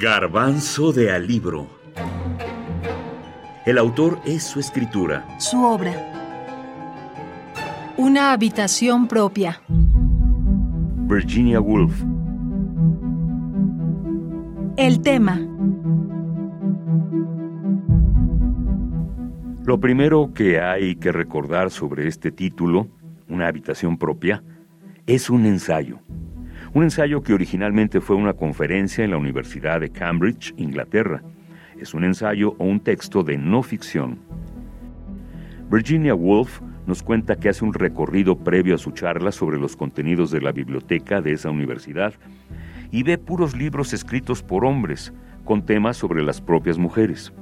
Garbanzo de Alibro. El autor es su escritura. Su obra. Una habitación propia. Virginia Woolf. El tema. Lo primero que hay que recordar sobre este título, Una habitación propia, es un ensayo. Un ensayo que originalmente fue una conferencia en la Universidad de Cambridge, Inglaterra. Es un ensayo o un texto de no ficción. Virginia Woolf nos cuenta que hace un recorrido previo a su charla sobre los contenidos de la biblioteca de esa universidad y ve puros libros escritos por hombres con temas sobre las propias mujeres.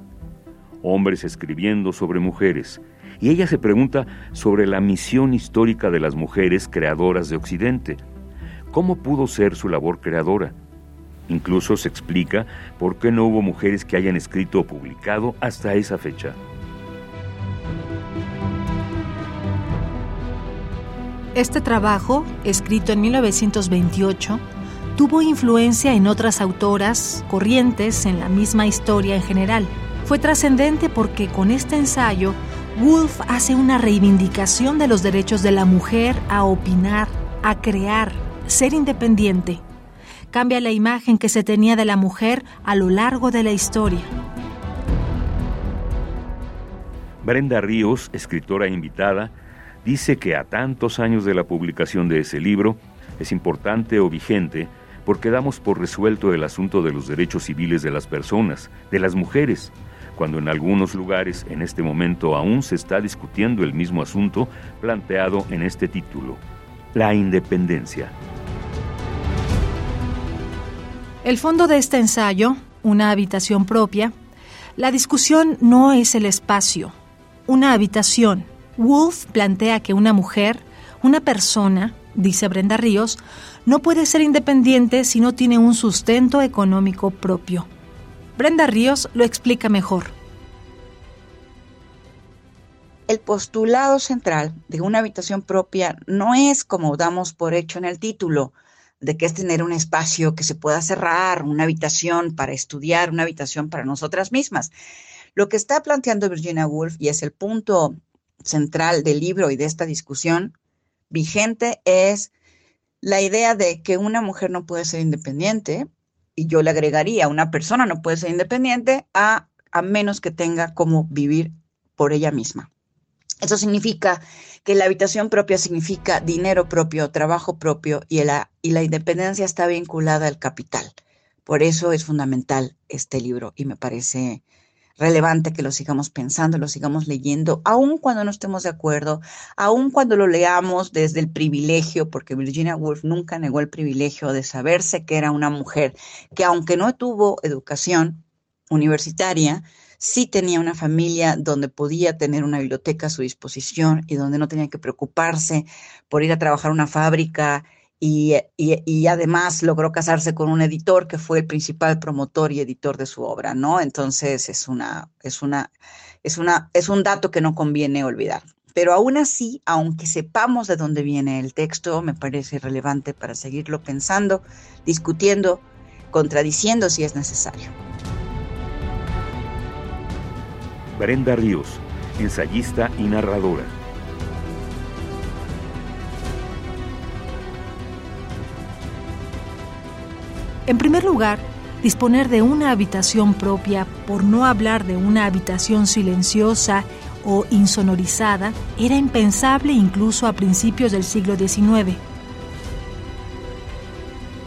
Hombres escribiendo sobre mujeres. Y ella se pregunta sobre la misión histórica de las mujeres creadoras de Occidente cómo pudo ser su labor creadora. Incluso se explica por qué no hubo mujeres que hayan escrito o publicado hasta esa fecha. Este trabajo, escrito en 1928, tuvo influencia en otras autoras corrientes en la misma historia en general. Fue trascendente porque con este ensayo, Woolf hace una reivindicación de los derechos de la mujer a opinar, a crear, ser independiente cambia la imagen que se tenía de la mujer a lo largo de la historia. Brenda Ríos, escritora invitada, dice que a tantos años de la publicación de ese libro es importante o vigente porque damos por resuelto el asunto de los derechos civiles de las personas, de las mujeres, cuando en algunos lugares en este momento aún se está discutiendo el mismo asunto planteado en este título, la independencia. El fondo de este ensayo, una habitación propia, la discusión no es el espacio, una habitación. Wolf plantea que una mujer, una persona, dice Brenda Ríos, no puede ser independiente si no tiene un sustento económico propio. Brenda Ríos lo explica mejor. El postulado central de una habitación propia no es como damos por hecho en el título, de que es tener un espacio que se pueda cerrar, una habitación para estudiar, una habitación para nosotras mismas. Lo que está planteando Virginia Woolf, y es el punto central del libro y de esta discusión vigente, es la idea de que una mujer no puede ser independiente, y yo le agregaría, una persona no puede ser independiente a, a menos que tenga cómo vivir por ella misma. Eso significa que la habitación propia significa dinero propio, trabajo propio y la, y la independencia está vinculada al capital. Por eso es fundamental este libro y me parece relevante que lo sigamos pensando, lo sigamos leyendo, aun cuando no estemos de acuerdo, aun cuando lo leamos desde el privilegio, porque Virginia Woolf nunca negó el privilegio de saberse que era una mujer que aunque no tuvo educación universitaria, sí tenía una familia donde podía tener una biblioteca a su disposición y donde no tenía que preocuparse por ir a trabajar a una fábrica y, además logró casarse con un editor que fue el principal promotor y editor de su obra, ¿no? Entonces es una, es una, es una, es un dato que no conviene olvidar. Pero aún así, aunque sepamos de dónde viene el texto, me parece relevante para seguirlo pensando, discutiendo, contradiciendo si es necesario. Brenda Ríos, ensayista y narradora. En primer lugar, disponer de una habitación propia, por no hablar de una habitación silenciosa o insonorizada, era impensable incluso a principios del siglo XIX.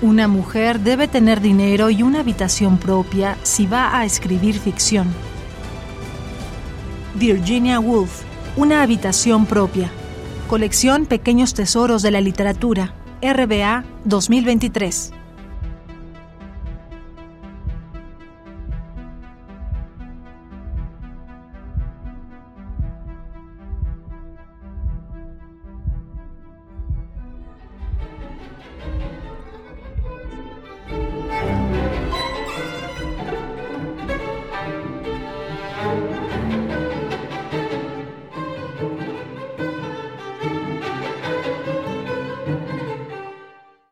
Una mujer debe tener dinero y una habitación propia si va a escribir ficción. Virginia Woolf, Una habitación propia. Colección Pequeños Tesoros de la Literatura, RBA 2023.